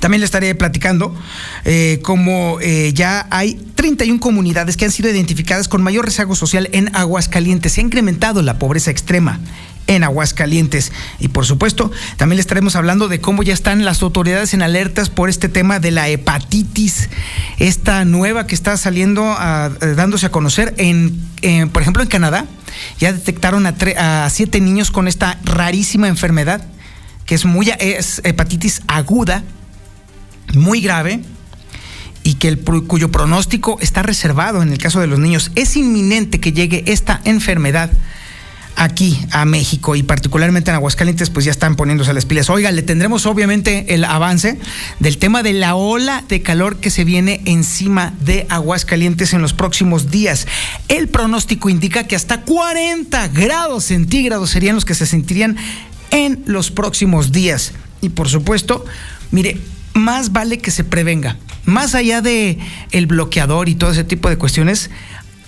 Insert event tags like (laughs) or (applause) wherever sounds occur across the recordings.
También le estaré platicando eh, cómo eh, ya hay 31 comunidades que han sido identificadas con mayor rezago social en Aguascalientes. Se ha incrementado la pobreza extrema en Aguascalientes. Y por supuesto, también le estaremos hablando de cómo ya están las autoridades en alertas por este tema de la hepatitis, esta nueva que está saliendo, a, eh, dándose a conocer en, por ejemplo, en Canadá. Ya detectaron a, a, siete niños con esta rarísima enfermedad, que es, muy, es hepatitis aguda, muy grave, y que el, cuyo pronóstico está reservado en el caso de los niños. Es inminente que llegue esta enfermedad aquí a México y particularmente en Aguascalientes, pues ya están poniéndose las pilas. Oiga, le tendremos obviamente el avance del tema de la ola de calor que se viene encima de Aguascalientes en los próximos días. El pronóstico indica que hasta 40 grados centígrados serían los que se sentirían en los próximos días. Y por supuesto, mire, más vale que se prevenga. Más allá de el bloqueador y todo ese tipo de cuestiones,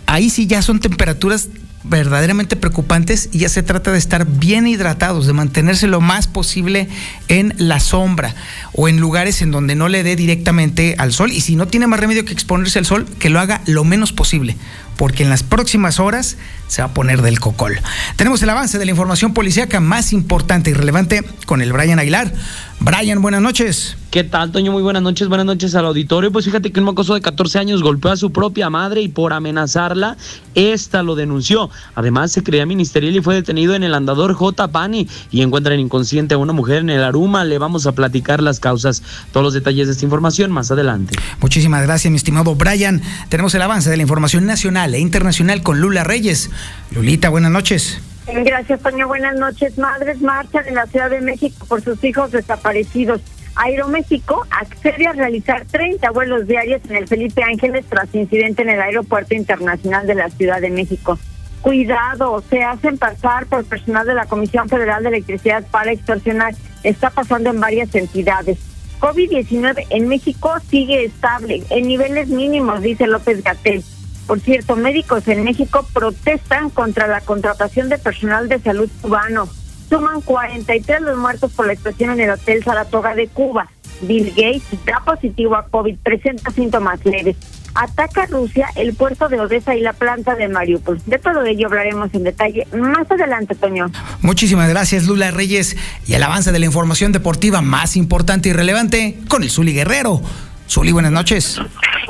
ahí sí ya son temperaturas verdaderamente preocupantes y ya se trata de estar bien hidratados, de mantenerse lo más posible en la sombra o en lugares en donde no le dé directamente al sol y si no tiene más remedio que exponerse al sol, que lo haga lo menos posible, porque en las próximas horas se va a poner del cocol. Tenemos el avance de la información policíaca más importante y relevante con el Brian Aguilar. Brian, buenas noches. ¿Qué tal, Toño? Muy buenas noches, buenas noches al auditorio. Pues fíjate que un mocoso de 14 años golpeó a su propia madre y por amenazarla, esta lo denunció. Además, se creía ministerial y fue detenido en el andador J. Pani y encuentran inconsciente a una mujer en el Aruma. Le vamos a platicar las causas, todos los detalles de esta información más adelante. Muchísimas gracias, mi estimado Brian. Tenemos el avance de la información nacional e internacional con Lula Reyes. Lulita, buenas noches. Gracias, Toño. Buenas noches. Madres marchan en la Ciudad de México por sus hijos desaparecidos. Aeroméxico accede a realizar 30 vuelos diarios en el Felipe Ángeles tras incidente en el Aeropuerto Internacional de la Ciudad de México. Cuidado, se hacen pasar por personal de la Comisión Federal de Electricidad para extorsionar. Está pasando en varias entidades. COVID-19 en México sigue estable, en niveles mínimos, dice López Gatel. Por cierto, médicos en México protestan contra la contratación de personal de salud cubano. Suman 43 los muertos por la explosión en el Hotel Saratoga de Cuba. Bill Gates da positivo a COVID, presenta síntomas leves. Ataca Rusia el puerto de Odessa y la planta de Mariupol. De todo ello hablaremos en detalle más adelante, Toño. Muchísimas gracias, Lula Reyes. Y el avance de la información deportiva más importante y relevante con el Zuli Guerrero. Zuli, buenas noches.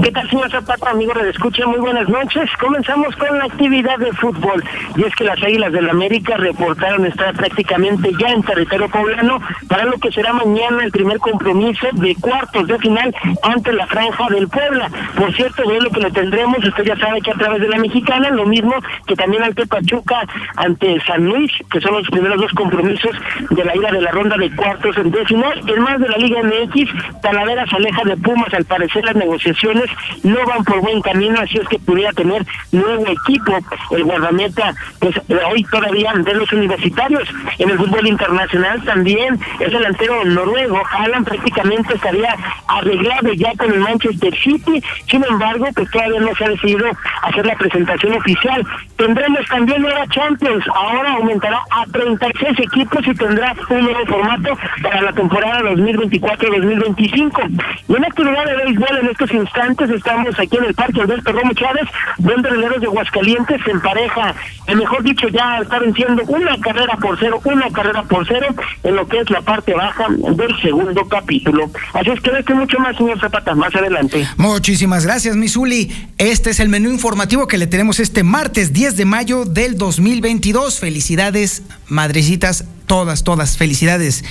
¿Qué tal, señor Zapata, amigo de escucha? Muy buenas noches. Comenzamos con la actividad de fútbol. Y es que las Águilas del la América reportaron estar prácticamente ya en territorio poblano para lo que será mañana el primer compromiso de cuartos de final ante la Franja del Puebla. Por cierto, de lo que le tendremos, usted ya sabe que a través de la mexicana, lo mismo que también ante Pachuca, ante San Luis, que son los primeros dos compromisos de la ida de la ronda de cuartos en final. El más de la Liga MX, Talavera se aleja de Pumas, al parecer las negociaciones no van por buen camino, así es que pudiera tener nuevo equipo. El guardameta, pues hoy todavía de los universitarios. En el fútbol internacional también el delantero noruego, Haaland, prácticamente estaría arreglado ya con el Manchester City. Sin embargo, pues todavía no se ha decidido hacer la presentación oficial. Tendremos también nueva Champions. Ahora aumentará a 36 equipos y tendrá un nuevo formato para la temporada 2024-2025. Y en actividad de béisbol en estos instantes estamos aquí en el Parque Alberto Romo Chávez, donde Releros de Aguascalientes en pareja, eh, mejor dicho, ya está venciendo una carrera por cero, una carrera por cero en lo que es la parte baja del segundo capítulo. Así es que este mucho más, señor Zapata, más adelante. Muchísimas gracias, Misuli. Este es el menú informativo que le tenemos este martes 10 de mayo del 2022. Felicidades, madrecitas todas, todas. Felicidades.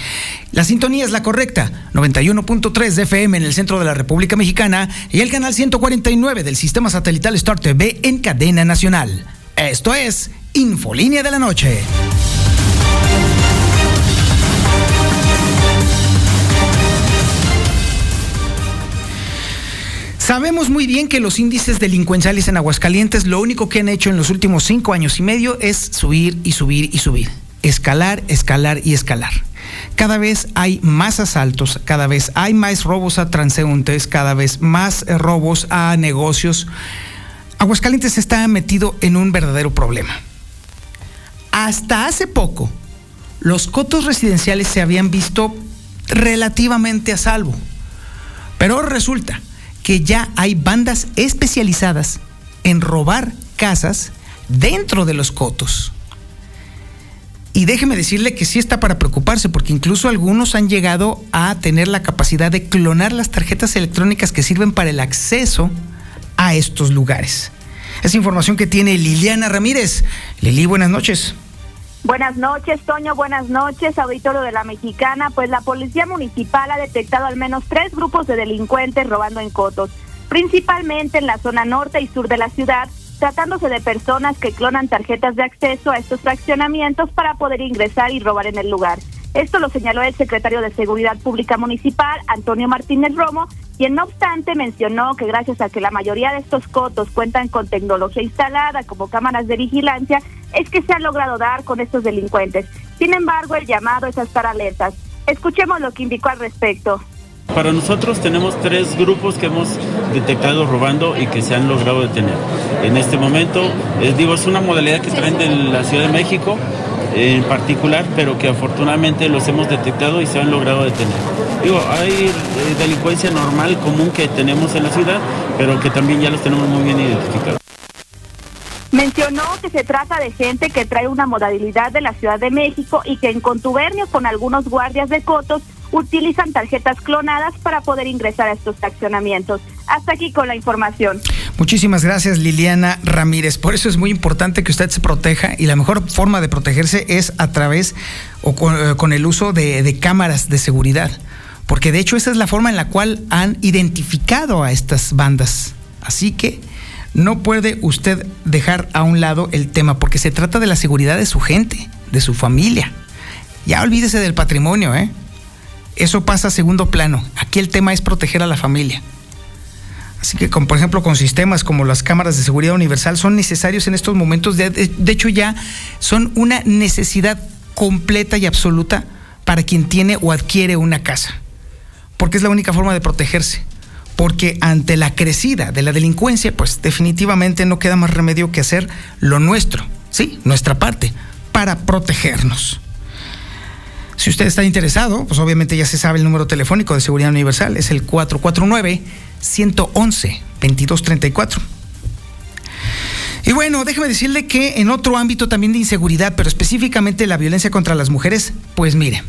La sintonía es la correcta. 91.3 de FM en el centro de la República Mexicana y el canal 149 del sistema satelital Star TV en cadena nacional. Esto es Infolínea de la Noche. Sabemos muy bien que los índices delincuenciales en Aguascalientes lo único que han hecho en los últimos cinco años y medio es subir y subir y subir escalar, escalar y escalar. Cada vez hay más asaltos, cada vez hay más robos a transeúntes, cada vez más eh, robos a negocios. Aguascalientes está metido en un verdadero problema. Hasta hace poco, los cotos residenciales se habían visto relativamente a salvo. Pero resulta que ya hay bandas especializadas en robar casas dentro de los cotos. Y déjeme decirle que sí está para preocuparse, porque incluso algunos han llegado a tener la capacidad de clonar las tarjetas electrónicas que sirven para el acceso a estos lugares. Es información que tiene Liliana Ramírez. Lili, buenas noches. Buenas noches, Toño. Buenas noches, auditorio de la Mexicana. Pues la Policía Municipal ha detectado al menos tres grupos de delincuentes robando en cotos, principalmente en la zona norte y sur de la ciudad, tratándose de personas que clonan tarjetas de acceso a estos fraccionamientos para poder ingresar y robar en el lugar. Esto lo señaló el secretario de Seguridad Pública Municipal, Antonio Martínez Romo, quien no obstante mencionó que gracias a que la mayoría de estos cotos cuentan con tecnología instalada como cámaras de vigilancia, es que se ha logrado dar con estos delincuentes. Sin embargo, el llamado es a estar alertas. Escuchemos lo que indicó al respecto. Para nosotros tenemos tres grupos que hemos detectado robando y que se han logrado detener. En este momento, eh, digo, es una modalidad que se vende en la Ciudad de México en particular, pero que afortunadamente los hemos detectado y se han logrado detener. Digo, hay eh, delincuencia normal, común que tenemos en la ciudad, pero que también ya los tenemos muy bien identificados. Mencionó que se trata de gente que trae una modalidad de la Ciudad de México y que en contubernio con algunos guardias de cotos utilizan tarjetas clonadas para poder ingresar a estos accionamientos. Hasta aquí con la información. Muchísimas gracias Liliana Ramírez. Por eso es muy importante que usted se proteja y la mejor forma de protegerse es a través o con, eh, el uso de, de cámaras de seguridad. Porque de hecho esa es la forma en la cual han identificado a estas bandas. Así que no puede usted dejar a un lado el tema porque se trata de la seguridad de su gente, de su familia. Ya olvídese del patrimonio, ¿eh? Eso pasa a segundo plano. Aquí el tema es proteger a la familia. Así que, por ejemplo, con sistemas como las cámaras de seguridad universal son necesarios en estos momentos. De, de, hecho, ya son una necesidad completa y absoluta para quien tiene o adquiere una casa. Porque es la única forma de protegerse. Porque ante la crecida de la delincuencia, pues definitivamente no queda más remedio que hacer lo nuestro, ¿sí? Nuestra parte, para protegernos. Si usted está interesado, pues obviamente ya se sabe el número telefónico de Seguridad Universal, es el 449-111-2234. Y bueno, déjeme decirle que en otro ámbito también de inseguridad, pero específicamente la violencia contra las mujeres, pues mire,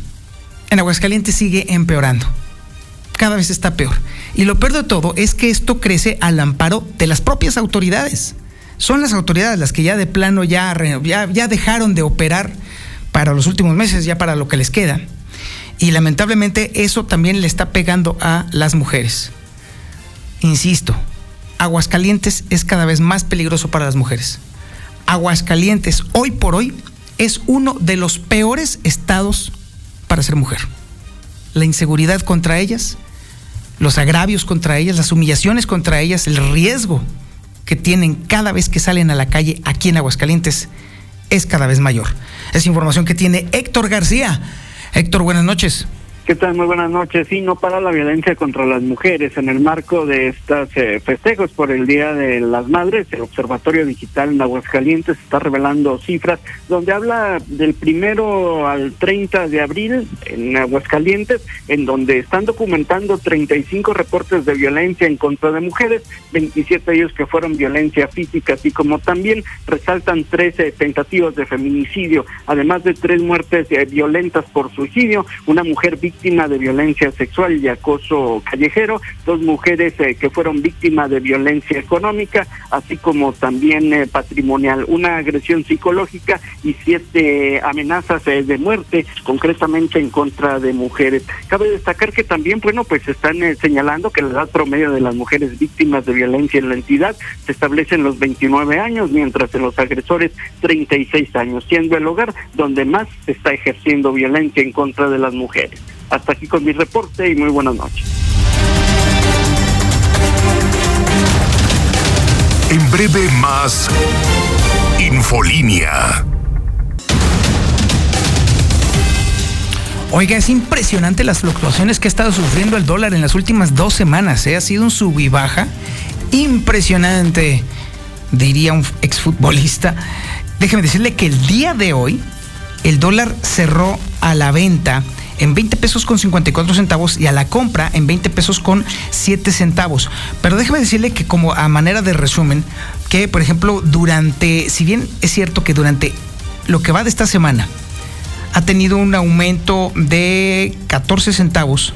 en Aguascalientes sigue empeorando. Cada vez está peor. Y lo peor de todo es que esto crece al amparo de las propias autoridades. Son las autoridades las que ya de plano ya, ya, ya dejaron de operar para los últimos meses, ya para lo que les queda. Y lamentablemente eso también le está pegando a las mujeres. Insisto, Aguascalientes es cada vez más peligroso para las mujeres. Aguascalientes hoy por hoy es uno de los peores estados para ser mujer. La inseguridad contra ellas, los agravios contra ellas, las humillaciones contra ellas, el riesgo que tienen cada vez que salen a la calle aquí en Aguascalientes es cada vez mayor. Es información que tiene Héctor García. Héctor, buenas noches. ¿Qué tal? Muy buenas noches. Sí, no para la violencia contra las mujeres. En el marco de estos eh, festejos por el Día de las Madres, el Observatorio Digital en Aguascalientes está revelando cifras donde habla del primero al 30 de abril en Aguascalientes, en donde están documentando 35 reportes de violencia en contra de mujeres, 27 de ellos que fueron violencia física, así como también resaltan 13 tentativas de feminicidio, además de tres muertes eh, violentas por suicidio, una mujer víctima víctima de violencia sexual y acoso callejero, dos mujeres eh, que fueron víctimas de violencia económica, así como también eh, patrimonial, una agresión psicológica y siete amenazas eh, de muerte, concretamente en contra de mujeres. Cabe destacar que también, bueno, pues están señalando que la edad promedio de las mujeres víctimas de violencia en la entidad se establece en los 29 años, mientras en los agresores 36 años, siendo el hogar donde más se está ejerciendo violencia en contra de las mujeres. Hasta aquí con mi reporte y muy buenas noches. En breve más Infolínea. Oiga, es impresionante las fluctuaciones que ha estado sufriendo el dólar en las últimas dos semanas. ¿eh? Ha sido un sub y baja impresionante, diría un exfutbolista. Déjeme decirle que el día de hoy el dólar cerró a la venta en 20 pesos con 54 centavos y a la compra en 20 pesos con 7 centavos. Pero déjeme decirle que como a manera de resumen, que por ejemplo durante, si bien es cierto que durante lo que va de esta semana ha tenido un aumento de 14 centavos,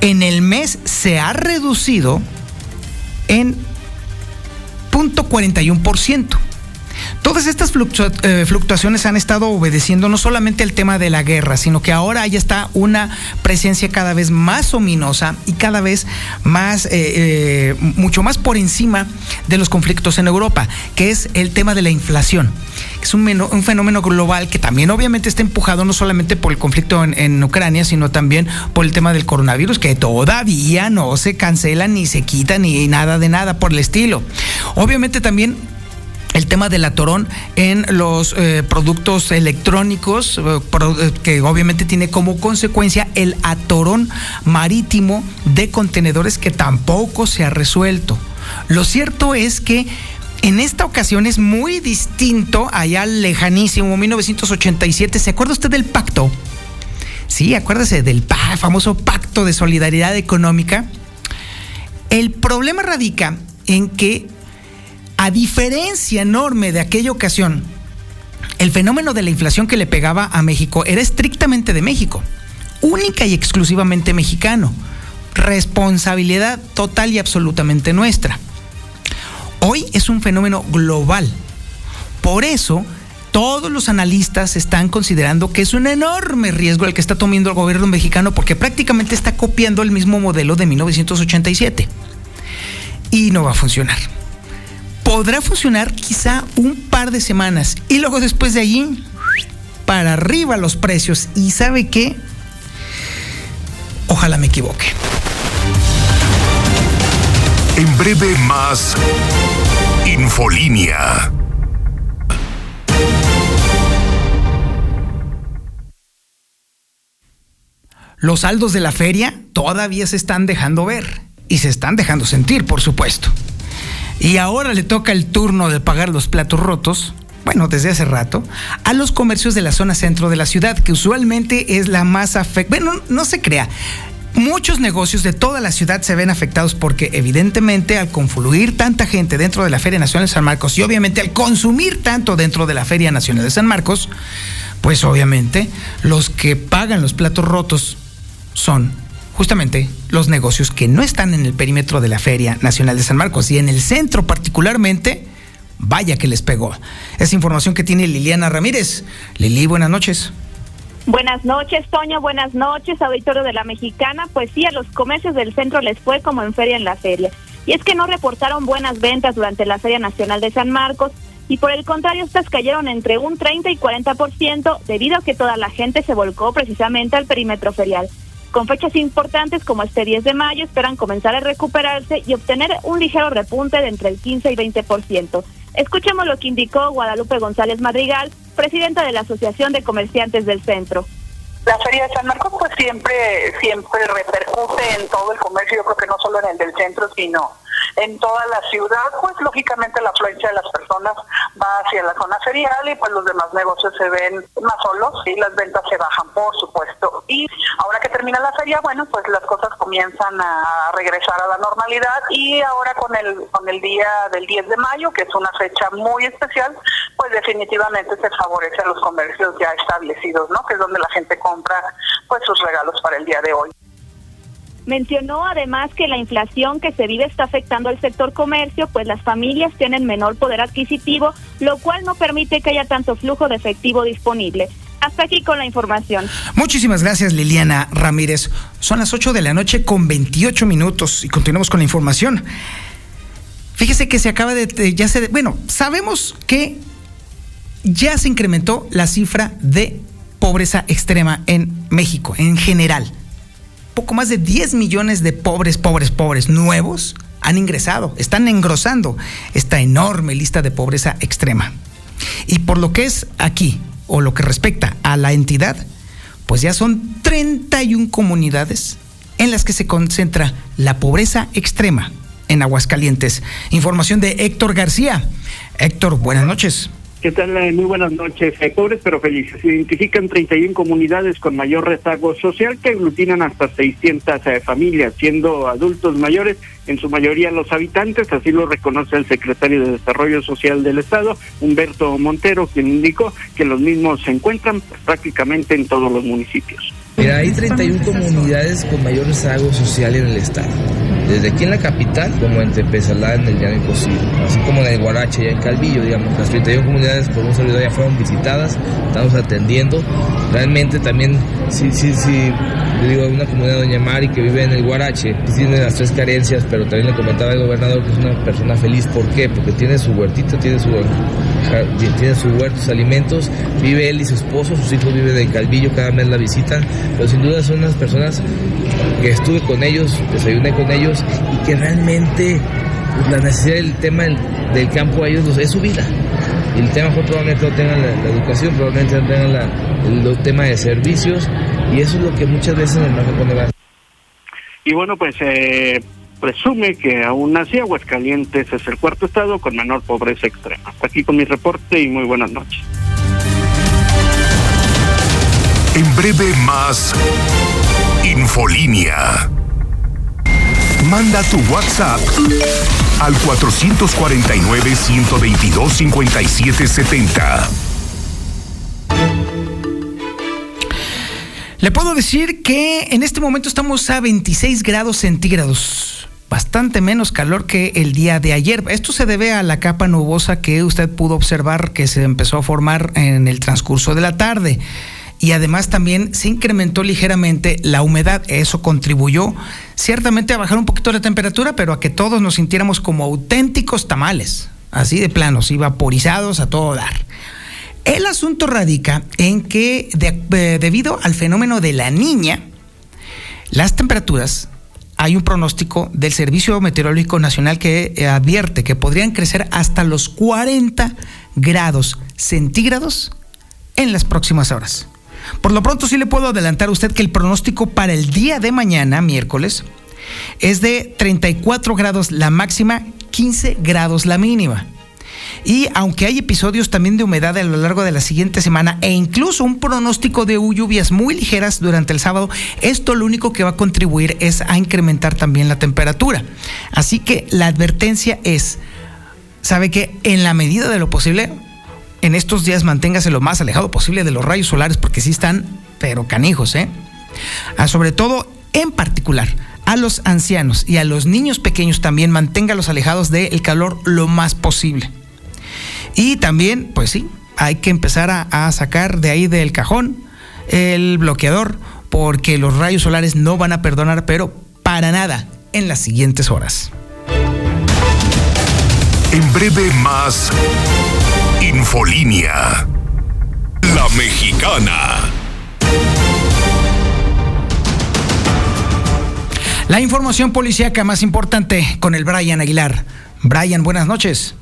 en el mes se ha reducido en 0.41%. Todas estas eh, fluctuaciones han estado obedeciendo no solamente el tema de la guerra, sino que ahora ya está una presencia cada vez más ominosa y cada vez más, eh, eh, mucho más por encima de los conflictos en Europa, que es el tema de la inflación. Es un, fenómeno global que también obviamente está empujado no solamente por el conflicto en, en Ucrania, sino también por el tema del coronavirus, que todavía no se cancela ni se quita ni nada de nada por el estilo. Obviamente también el tema del atorón en los eh, productos electrónicos, eh, eh, que obviamente tiene como consecuencia el atorón marítimo de contenedores que tampoco se ha resuelto. Lo cierto es que en esta ocasión es muy distinto, allá lejanísimo, 1987. ¿Se acuerda usted del pacto? Sí, acuérdese del famoso pacto de solidaridad económica. El problema radica en que a diferencia enorme de aquella ocasión, el fenómeno de la inflación que le pegaba a México era estrictamente de México, única y exclusivamente mexicano, responsabilidad total y absolutamente nuestra. Hoy es un fenómeno global. Por eso, todos los analistas están considerando que es un enorme riesgo el que está tomando el gobierno mexicano porque prácticamente está copiando el mismo modelo de 1987. Y no va a funcionar podrá funcionar quizá un par de semanas y luego después de allí para arriba los precios. ¿Y sabe qué? Ojalá me equivoque. En breve más Infolínea. Los saldos de la feria todavía se están dejando ver y se están dejando sentir, por supuesto. Y ahora le toca el turno de pagar los platos rotos, bueno, desde hace rato, a los comercios de la zona centro de la ciudad, que usualmente es la más afectada. Bueno, no se crea. Muchos negocios de toda la ciudad se ven afectados porque evidentemente al confluir tanta gente dentro de la Feria Nacional de San Marcos y obviamente al consumir tanto dentro de la Feria Nacional de San Marcos, pues obviamente los que pagan los platos rotos son justamente los negocios que no están en el perímetro de la Feria Nacional de San Marcos y en el centro particularmente, vaya que les pegó. Es información que tiene Liliana Ramírez. Lili, buenas noches. Buenas noches, Toño. Buenas noches, auditorio de la Mexicana. Pues sí, a los comercios del centro les fue como en feria en la feria. Y es que no reportaron buenas ventas durante la Feria Nacional de San Marcos y por el contrario, estas cayeron entre un 30 y 40% debido a que toda la gente se volcó precisamente al perímetro ferial. Con fechas importantes como este 10 de mayo, esperan comenzar a recuperarse y obtener un ligero repunte de entre el 15 y 20%. Escuchemos lo que indicó Guadalupe González Madrigal, presidenta de la Asociación de Comerciantes del Centro. La Feria de San Marcos pues siempre siempre repercute en todo el comercio, yo creo que no solo en el del centro, sino en toda la ciudad, pues lógicamente la afluencia de las personas va hacia la zona ferial y pues los demás negocios se ven más solos y las ventas se bajan, por supuesto. Y ahora que termina la feria, bueno, pues las cosas comienzan a regresar a la normalidad y ahora con el con el día del 10 de mayo, que es una fecha muy especial, pues definitivamente se favorece a los comercios ya establecidos, ¿no? Que es donde la gente compra pues sus regalos para el día de hoy. Mencionó además que la inflación que se vive está afectando al sector comercio, pues las familias tienen menor poder adquisitivo, lo cual no permite que haya tanto flujo de efectivo disponible. Hasta aquí con la información. Muchísimas gracias Liliana Ramírez. Son las 8 de la noche con 28 minutos y continuamos con la información. Fíjese que se acaba de, ya se, bueno, sabemos que ya se incrementó la cifra de pobreza extrema en México en general poco más de 10 millones de pobres, pobres, pobres nuevos han ingresado, están engrosando esta enorme lista de pobreza extrema. Y por lo que es aquí, o lo que respecta a la entidad, pues ya son 31 comunidades en las que se concentra la pobreza extrema en Aguascalientes. Información de Héctor García. Héctor, buenas noches. ¿Qué tal? Eh, Muy buenas noches. Eh, pobres pero felices. Se identifican 31 comunidades con mayor rezago social que aglutinan hasta 600 eh, familias, siendo adultos mayores en su mayoría los habitantes, así lo reconoce el secretario de Desarrollo Social del Estado, Humberto Montero, quien indicó que los mismos se encuentran prácticamente en todos los municipios. Mira, hay 31 comunidades con mayor rezago social en el estado. Desde aquí en la capital, como en Tepezalá, en el Llano Imposible, así como en el Guarache, ya en Calvillo, digamos. Las 31 comunidades, por un servidor, ya fueron visitadas, estamos atendiendo. Realmente también, sí, sí, sí, yo digo, una comunidad de Doña Mari que vive en el Guarache, que tiene las tres carencias, pero también le comentaba el gobernador que es una persona feliz. ¿Por qué? Porque tiene su huertito, tiene su, tiene su huerto, sus alimentos, vive él y su esposo, sus hijos viven en Calvillo, cada mes la visitan, pero sin duda son unas personas que estuve con ellos, desayuné con ellos y que realmente la necesidad del tema del, campo a ellos los- es su vida. El tema fue probablemente no tengan la, educación, probablemente no tengan la- el, tema de servicios y eso es lo que muchas veces marco pone Y bueno, pues eh, presume que aún así Aguascalientes es el cuarto estado con menor pobreza extrema. Hasta aquí con mi reporte y muy buenas noches. En breve más Infolínea. Manda tu WhatsApp al 449-122-5770. Le puedo decir que en este momento estamos a 26 grados centígrados. Bastante menos calor que el día de ayer. Esto se debe a la capa nubosa que usted pudo observar que se empezó a formar en el transcurso de la tarde. Y además también se incrementó ligeramente la humedad. Eso contribuyó ciertamente a bajar un poquito la temperatura, pero a que todos nos sintiéramos como auténticos tamales. Así de planos y vaporizados a todo dar. El asunto radica en que eh, debido al fenómeno de la niña, las temperaturas, hay un pronóstico del Servicio Meteorológico Nacional que eh, advierte que podrían crecer hasta los 40 grados centígrados en las próximas horas. Por lo pronto sí le puedo adelantar a usted que el pronóstico para el día de mañana, miércoles, es de 34 grados la máxima, 15 grados la mínima. Y aunque hay episodios también de humedad a lo largo de la siguiente semana e incluso un pronóstico de lluvias muy ligeras durante el sábado, esto lo único que va a contribuir es a incrementar también la temperatura. Así que la advertencia es, sabe que en la medida de lo posible, en estos días manténgase lo más alejado posible de los rayos solares porque sí están, pero canijos, ¿eh? Ah, sobre todo, en particular, a los ancianos y a los niños pequeños también manténgalos alejados del calor lo más posible. Y también, pues sí, hay que empezar a, a sacar de ahí del cajón el bloqueador, porque los rayos solares no van a perdonar, pero para nada, en las siguientes horas. En breve más Infolínea. La mexicana. La información policíaca más importante con el Brian Aguilar. Brian, buenas noches.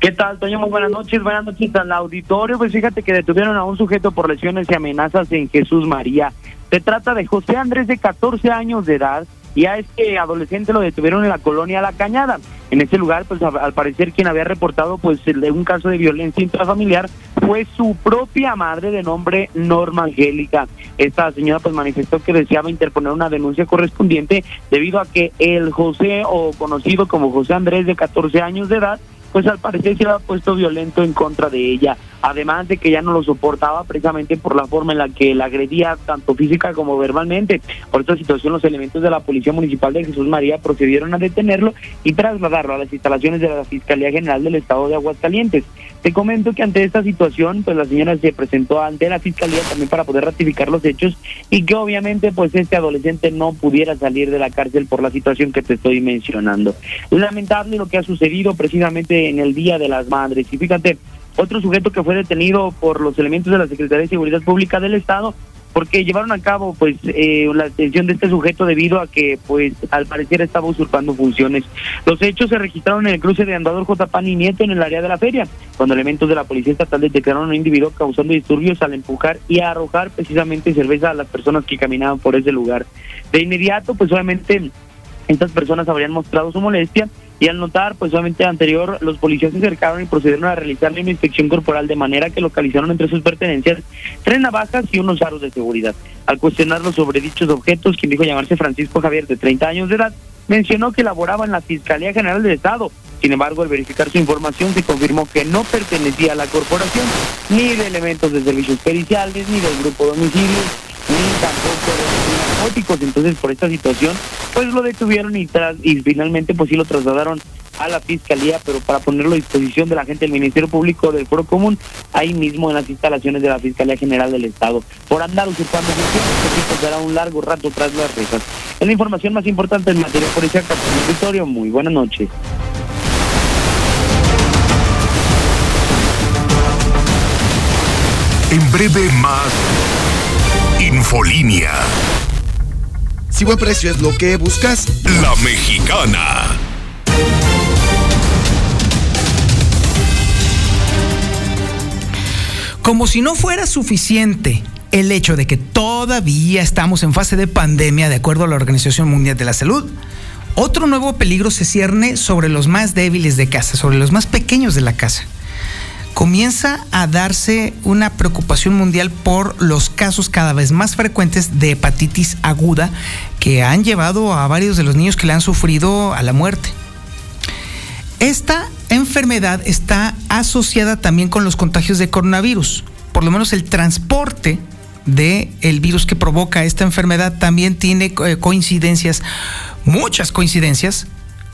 ¿Qué tal, Toño? Muy buenas noches. Buenas noches al auditorio. Pues fíjate que detuvieron a un sujeto por lesiones y amenazas en Jesús María. Se trata de José Andrés, de 14 años de edad, y a este adolescente lo detuvieron en la colonia La Cañada. En este lugar, pues al parecer quien había reportado pues un caso de violencia intrafamiliar fue su propia madre de nombre Norma Angélica. Esta señora pues manifestó que deseaba interponer una denuncia correspondiente debido a que el José o conocido como José Andrés de 14 años de edad pues al parecer se había puesto violento en contra de ella, además de que ya no lo soportaba precisamente por la forma en la que la agredía tanto física como verbalmente. Por esta situación los elementos de la Policía Municipal de Jesús María procedieron a detenerlo y trasladarlo a las instalaciones de la Fiscalía General del Estado de Aguascalientes. Te comento que ante esta situación, pues la señora se presentó ante la Fiscalía también para poder ratificar los hechos y que obviamente pues este adolescente no pudiera salir de la cárcel por la situación que te estoy mencionando. Lamentable lo que ha sucedido precisamente en el Día de las Madres. Y fíjate, otro sujeto que fue detenido por los elementos de la Secretaría de Seguridad Pública del Estado porque llevaron a cabo pues eh, la detención de este sujeto debido a que pues al parecer estaba usurpando funciones. Los hechos se registraron en el cruce de Andador J. Pan y Nieto en el área de la feria, cuando elementos de la policía estatal detectaron a un individuo causando disturbios al empujar y arrojar precisamente cerveza a las personas que caminaban por ese lugar. De inmediato pues obviamente estas personas habrían mostrado su molestia y al notar, pues obviamente anterior, los policías se acercaron y procedieron a realizarle una inspección corporal de manera que localizaron entre sus pertenencias tres navajas y unos aros de seguridad. Al cuestionarlo sobre dichos objetos, quien dijo llamarse Francisco Javier, de 30 años de edad, mencionó que laboraba en la Fiscalía General del Estado. Sin embargo, al verificar su información, se confirmó que no pertenecía a la corporación, ni de elementos de servicios periciales, ni del grupo domicilio, ni tampoco de narcóticos. Entonces, por esta situación, pues lo detuvieron y, tras, y finalmente, pues sí lo trasladaron a la fiscalía, pero para ponerlo a disposición de la gente del Ministerio Público del Foro Común, ahí mismo en las instalaciones de la Fiscalía General del Estado. Por andar usurpando funciones, que dará un largo rato tras las rejas. Es la información más importante en materia policial el territorio. Muy buenas noches. En breve más Infolínea. Si buen precio es lo que buscas, La Mexicana. Como si no fuera suficiente el hecho de que todavía estamos en fase de pandemia de acuerdo a la Organización Mundial de la Salud, otro nuevo peligro se cierne sobre los más débiles de casa, sobre los más pequeños de la casa. Comienza a darse una preocupación mundial por los casos cada vez más frecuentes de hepatitis aguda que han llevado a varios de los niños que le han sufrido a la muerte. Esta enfermedad está asociada también con los contagios de coronavirus. Por lo menos el transporte del el virus que provoca esta enfermedad también tiene eh, coincidencias, muchas coincidencias,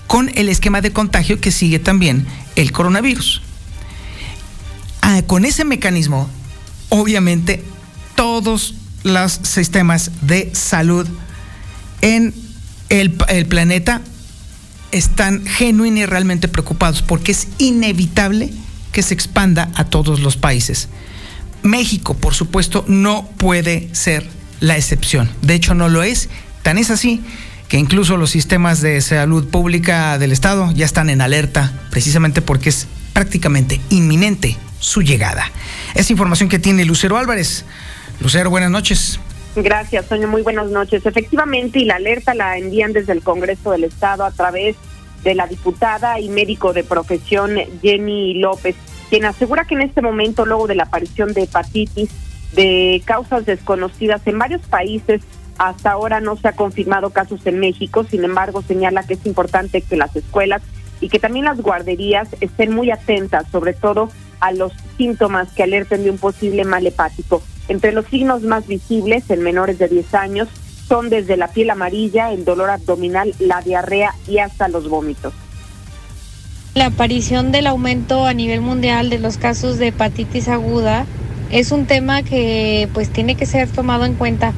con el esquema de contagio que sigue también el coronavirus. Ah, con ese mecanismo, obviamente, todos los sistemas de salud en el, planeta están genuinamente y realmente preocupados porque es inevitable que se expanda a todos los países. México, por supuesto, no puede ser la excepción. De hecho, no lo es. Tan es así que incluso los sistemas de salud pública del Estado ya están en alerta, precisamente porque es prácticamente inminente su llegada. Es información que tiene Lucero Álvarez. Lucero, buenas noches. Gracias, Soño. Muy buenas noches. Efectivamente, y la alerta la envían desde el Congreso del Estado a través de la diputada y médico de profesión Jenny López, quien asegura que en este momento, luego de la aparición de hepatitis de causas desconocidas en varios países, hasta ahora no se ha confirmado casos en México, sin embargo señala que es importante que las escuelas y que también las guarderías estén muy atentas, sobre todo a los síntomas que alerten de un posible mal hepático. Entre los signos más visibles en menores de 10 años son desde la piel amarilla, el dolor abdominal, la diarrea y hasta los vómitos. La aparición del aumento a nivel mundial de los casos de hepatitis aguda es un tema que pues tiene que ser tomado en cuenta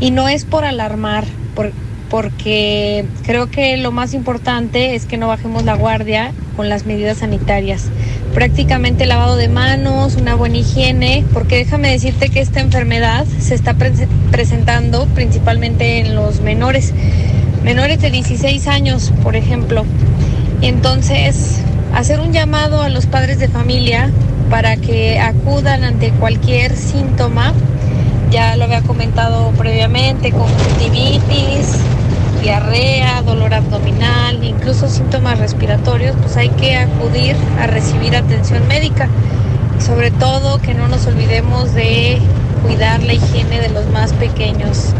y no es por alarmar, por, porque creo que lo más importante es que no bajemos la guardia con las medidas sanitarias. Prácticamente lavado de manos, una buena higiene, porque déjame decirte que esta enfermedad se está pre presentando principalmente en los menores, menores de 16 años, por ejemplo. Entonces, hacer un llamado a los padres de familia para que acudan ante cualquier síntoma ya lo había comentado previamente, conjuntivitis, diarrea, dolor abdominal, incluso síntomas respiratorios, pues hay que acudir a recibir atención médica. sobre todo que no nos olvidemos de cuidar la higiene de los más pequeños.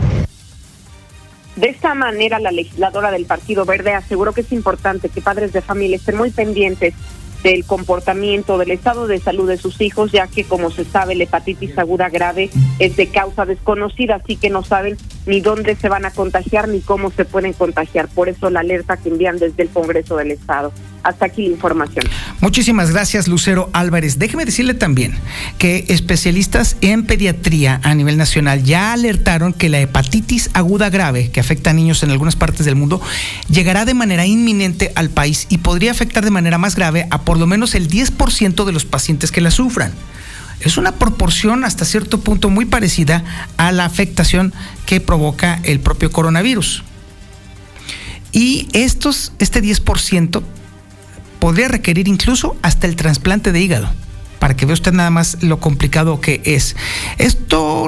De esta manera, la legisladora del Partido Verde aseguró que es importante que padres de familia estén muy pendientes del comportamiento, del estado de salud de sus hijos, ya que como se sabe la hepatitis aguda grave es de causa desconocida, así que no saben ni dónde se van a contagiar ni cómo se pueden contagiar. Por eso la alerta que envían desde el Congreso del Estado. Hasta aquí la información. Muchísimas gracias, Lucero Álvarez. Déjeme decirle también que especialistas en pediatría a nivel nacional ya alertaron que la hepatitis aguda grave, que afecta a niños en algunas partes del mundo, llegará de manera inminente al país y podría afectar de manera más grave a por lo menos el 10% de los pacientes que la sufran. Es una proporción hasta cierto punto muy parecida a la afectación que provoca el propio coronavirus. Y estos, este 10% podría requerir incluso hasta el trasplante de hígado para que vea usted nada más lo complicado que es. Esto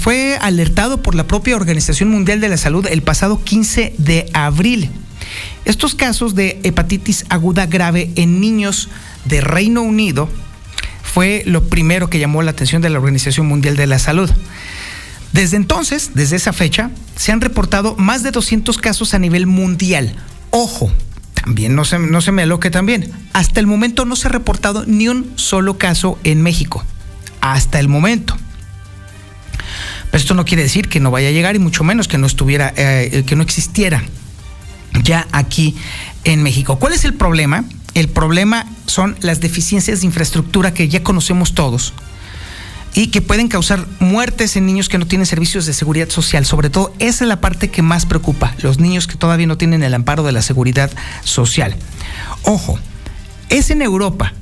fue alertado por la propia Organización Mundial de la Salud el pasado 15 de abril. Estos casos de hepatitis aguda grave en niños de Reino Unido fue lo primero que llamó la atención de la Organización Mundial de la Salud. Desde entonces, desde esa fecha, se han reportado más de 200 casos a nivel mundial. Ojo, también no se, no se me aloque también. Hasta el momento no se ha reportado ni un solo caso en México. Hasta el momento. Pero esto no quiere decir que no vaya a llegar y mucho menos que no estuviera, eh, que no existiera ya aquí en México. ¿Cuál es el problema? El problema son las deficiencias de infraestructura que ya conocemos todos y que pueden causar muertes en niños que no tienen servicios de seguridad social. Sobre todo, esa es la parte que más preocupa, los niños que todavía no tienen el amparo de la seguridad social. Ojo, es en Europa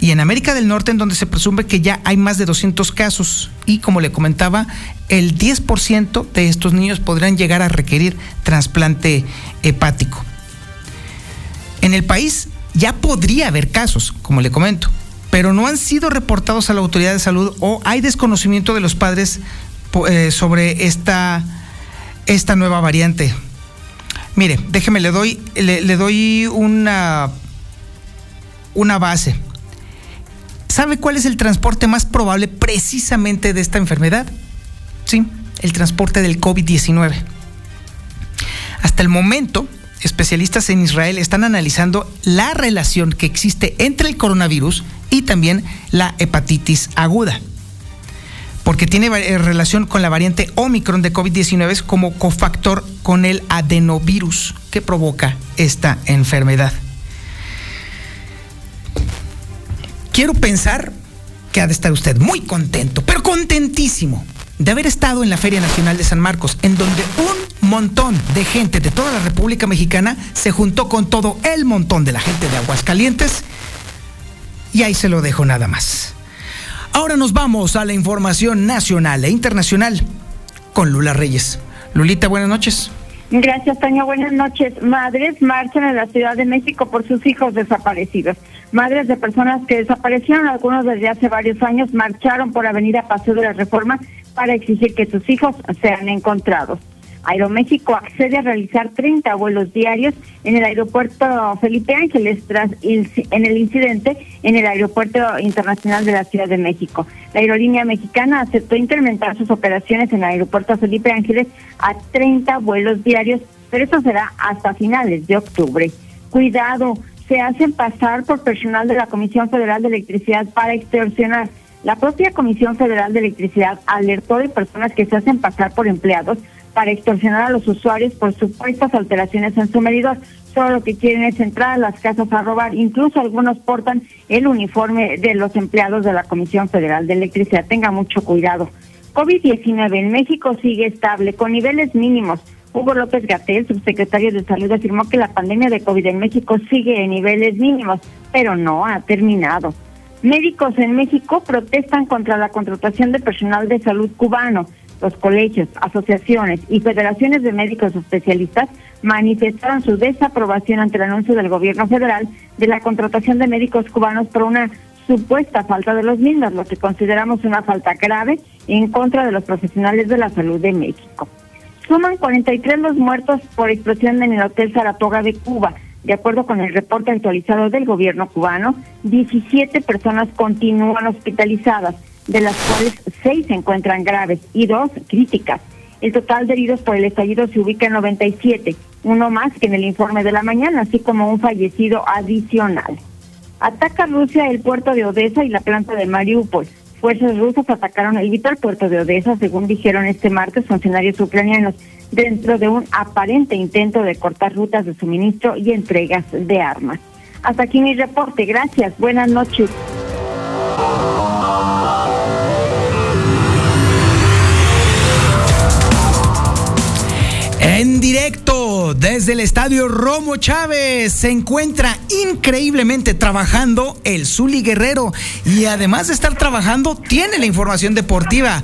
y en América del Norte en donde se presume que ya hay más de 200 casos y como le comentaba, el 10% de estos niños podrán llegar a requerir trasplante hepático. En el país ya podría haber casos, como le comento, pero no han sido reportados a la autoridad de salud o hay desconocimiento de los padres eh, sobre esta, esta nueva variante. Mire, déjeme, le doy, le, doy una, una base. ¿Sabe cuál es el transporte más probable precisamente de esta enfermedad? Sí, el transporte del COVID-19. Hasta el momento, especialistas en Israel están analizando la relación que existe entre el coronavirus y también la hepatitis aguda. Porque tiene eh, relación con la variante Omicron de COVID-19 como cofactor con el adenovirus que provoca esta enfermedad. Quiero pensar que ha de estar usted muy contento, pero contentísimo de haber estado en la Feria Nacional de San Marcos, en donde un montón de gente de toda la República Mexicana se juntó con todo el montón de la gente de Aguascalientes. Y ahí se lo dejo nada más. Ahora nos vamos a la información nacional e internacional con Lula Reyes. Lulita, buenas noches. Gracias, Toño. Buenas noches. Madres marchan en la Ciudad de México por sus hijos desaparecidos. Madres de personas que desaparecieron, algunos desde hace varios años, marcharon por Avenida Paseo de la Reforma para exigir que sus hijos sean encontrados. Aeroméxico accede a realizar 30 vuelos diarios en el aeropuerto Felipe Ángeles tras en el incidente en el aeropuerto internacional de la Ciudad de México. La aerolínea mexicana aceptó incrementar sus operaciones en el aeropuerto Felipe Ángeles a 30 vuelos diarios, pero eso será hasta finales de octubre. Cuidado, se hacen pasar por personal de la Comisión Federal de Electricidad para extorsionar. La propia Comisión Federal de Electricidad alertó de personas que se hacen pasar por empleados para extorsionar a los usuarios por supuestas alteraciones en su medidor. Solo lo que quieren es entrar a las casas a robar. Incluso algunos portan el uniforme de los empleados de la Comisión Federal de Electricidad. Tenga mucho cuidado. COVID-19 en México sigue estable, con niveles mínimos. Hugo López Gatel, subsecretario de Salud, afirmó que la pandemia de COVID en México sigue en niveles mínimos, pero no ha terminado. Médicos en México protestan contra la contratación de personal de salud cubano. Los colegios, asociaciones y federaciones de médicos especialistas manifestaron su desaprobación ante el anuncio del gobierno federal de la contratación de médicos cubanos por una supuesta falta de los mismos, lo que consideramos una falta grave en contra de los profesionales de la salud de México. Suman 43 los muertos por explosión en el Hotel Saratoga de Cuba. De acuerdo con el reporte actualizado del gobierno cubano, 17 personas continúan hospitalizadas, de las cuales 6 se encuentran graves y 2 críticas. El total de heridos por el estallido se ubica en 97, uno más que en el informe de la mañana, así como un fallecido adicional. Ataca Rusia el puerto de Odessa y la planta de Mariupol fuerzas rusas atacaron el vital puerto de Odessa, según dijeron este martes funcionarios ucranianos, dentro de un aparente intento de cortar rutas de suministro y entregas de armas. Hasta aquí mi reporte. Gracias. Buenas noches. En directo desde el estadio Romo Chávez se encuentra increíblemente trabajando el Zuli Guerrero y además de estar trabajando tiene la información deportiva.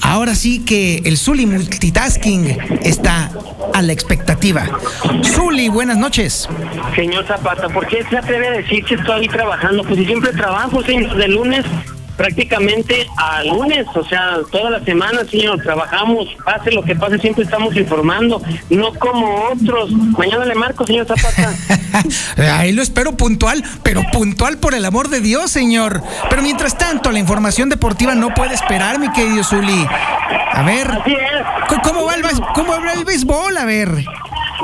Ahora sí que el Zuli Multitasking está a la expectativa. Zuli, buenas noches. Señor Zapata, ¿por qué se atreve a decir que estoy trabajando? Pues siempre trabajo, señor, de lunes prácticamente a lunes, o sea, toda la semana, señor, trabajamos, pase lo que pase, siempre estamos informando, no como otros. Mañana le marco, señor Zapata. (laughs) Ahí lo espero puntual, pero puntual por el amor de Dios, señor. Pero mientras tanto, la información deportiva no puede esperar, mi querido Zuli. A ver, ¿cómo va el, cómo va el béisbol? A ver.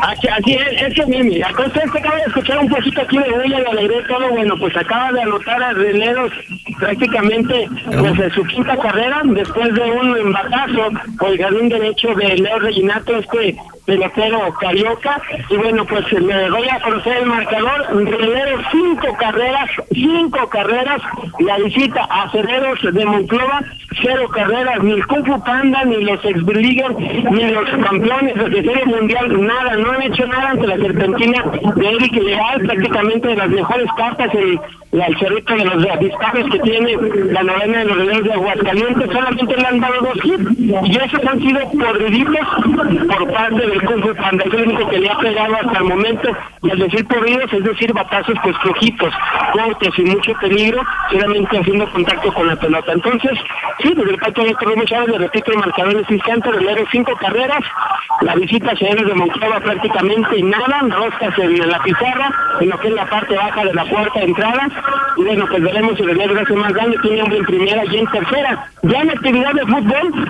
Así, así es, es que acá usted se acaba de escuchar un poquito aquí de ella, le alegré todo, bueno, pues acaba de anotar a Releros prácticamente desde su quinta carrera, después de un embatazo por el jardín derecho de Leo Reginato, este pelotero carioca, y bueno, pues le voy a conocer el marcador, Releros cinco carreras, cinco carreras, la visita a Cereros de Monclova, cero carreras, ni el Kung Panda, ni los ex ni los campeones de serie mundial, nada, no han hecho nada ante la serpentina de Eric Leal, prácticamente de las mejores cartas, el, el cerrito de los avispados que tiene la novena de los reyes de Aguascalientes, solamente le han dado dos hits, y esos han sido podriditos por parte del Fu es el único que le ha pegado hasta el momento, y al decir podridos, es decir, batazos pues flojitos, cortos y mucho peligro, solamente haciendo contacto con la pelota. Entonces, sí, desde el patio de Torre Chávez, le repito el marcador ese instante, relero cinco carreras, la visita Señores de Monclova prácticamente nada, roscas en la pizarra, en lo que es la parte baja de la puerta de entrada, y bueno, pues veremos si Relero hace más daño, tiene hombre en primera y en tercera. Ya en actividad de fútbol,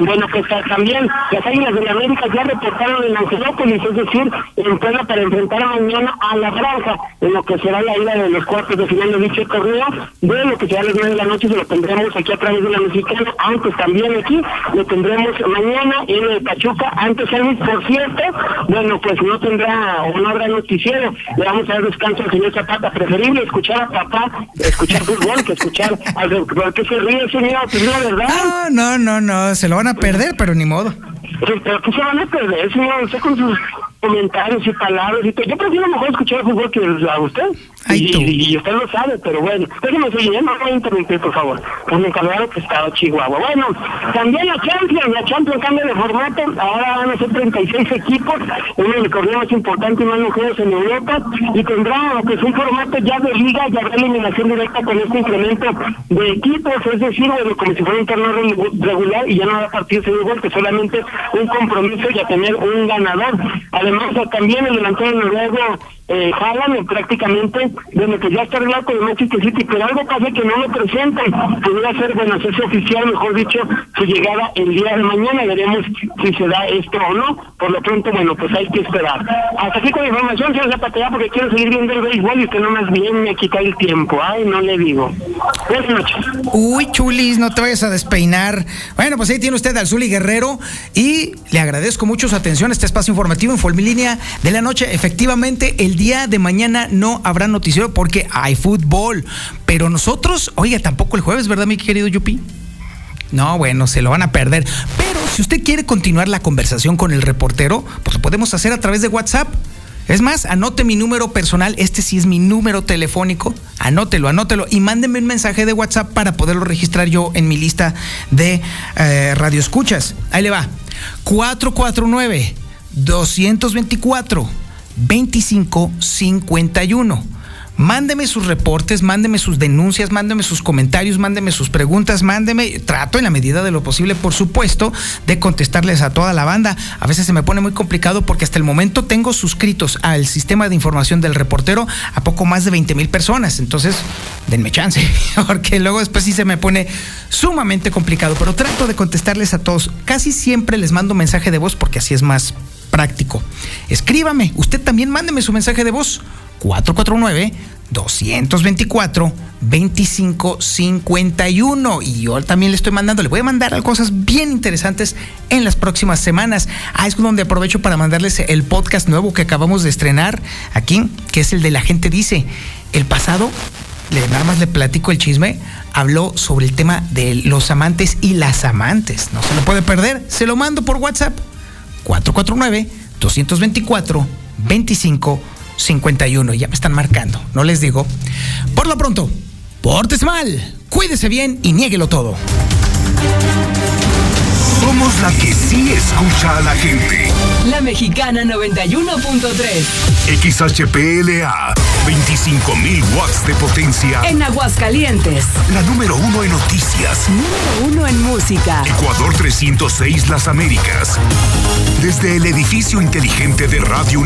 bueno, pues también las Águilas de la América ya reportaron en Angelópolis, es decir, en Puebla para enfrentar mañana a la Granja, en lo que será la ida de los cuartos de final de dicho torneo, de lo que será a las nueve de la noche, se lo tendremos aquí a través de la mexicana, antes también aquí, lo tendremos mañana en el Pachuca, antes Luis, por cierto, bueno, pues no tendrá o no noticiero, le vamos a dar descanso al señor Zapata, preferible escuchar a papá, escuchar fútbol que escuchar al que se ríe, señor, pues la verdad. No, no, no, no, se lo van a perder, pero ni modo. Pero que se van a perder, señor, usted con sus comentarios y palabras y todo. Yo prefiero mejor escuchar el fútbol que a usted. Y, y, usted lo sabe, pero bueno. Déjeme seguir, no me voy a interrumpir, por favor. Pues me encargaron que estaba Chihuahua. Bueno, también la Champions, la Champions cambia de formato. Ahora van a ser 36 equipos, uno de los torneos más importantes más mujeres en Europa. Y tendrá lo que es un formato ya de liga, ya de eliminación directa con este incremento de equipos. Es decir, bueno, como si fuera un torneo regular y ya no va a partir de igual que solamente un compromiso y a tener un ganador. Además, también el delantero noruego eh, Haaland prácticamente, bueno, que ya está arreglado con el City, pero algo pasa que no lo presentan. Podría ser, bueno, hacerse oficial, mejor dicho, su llegada el día de mañana. Veremos si se da esto o no. Por lo pronto, bueno, pues hay que esperar. Hasta aquí con la información, señor Zapatella, porque quiero seguir viendo el béisbol y usted no más bien me quita el tiempo. Ay, no le digo. Uy, chulis, no te vayas a despeinar. Bueno, pues ahí tiene usted al Zuli Guerrero y le agradezco mucho su atención a este espacio informativo en línea de la noche. Efectivamente, el día de mañana no habrá noticiero porque hay fútbol. Pero nosotros, oiga, tampoco el jueves, ¿verdad, mi querido Yupi? No, bueno, se lo van a perder. Pero si usted quiere continuar la conversación con el reportero, pues lo podemos hacer a través de WhatsApp. Es más, anote mi número personal, este sí es mi número telefónico, anótelo, anótelo y mándeme un mensaje de WhatsApp para poderlo registrar yo en mi lista de eh, radioescuchas. Ahí le va, 449 224 2551. Mándeme sus reportes, mándeme sus denuncias, mándeme sus comentarios, mándeme sus preguntas, mándeme, trato en la medida de lo posible, por supuesto, de contestarles a toda la banda. A veces se me pone muy complicado porque hasta el momento tengo suscritos al sistema de información del reportero a poco más de 20 mil personas. Entonces, denme chance, (laughs) porque luego después sí se me pone sumamente complicado, pero trato de contestarles a todos. Casi siempre les mando mensaje de voz porque así es más práctico. Escríbame, usted también mándeme su mensaje de voz 449 224 2551 y yo también le estoy mandando, le voy a mandar cosas bien interesantes en las próximas semanas. Ah, es donde aprovecho para mandarles el podcast nuevo que acabamos de estrenar aquí, que es el de La gente dice. El pasado, nada más le platico el chisme, habló sobre el tema de los amantes y las amantes. No se lo puede perder, se lo mando por WhatsApp 449-224-2551. Ya me están marcando, no les digo. Por lo pronto, pórtese mal, cuídese bien y niéguelo todo. Somos la que sí escucha a la gente. La Mexicana 91.3. XHPLA, 25.000 watts de potencia. En Aguascalientes. La número uno en noticias. Número uno en música. Ecuador 306 Las Américas. Desde el edificio inteligente de Radio Universidad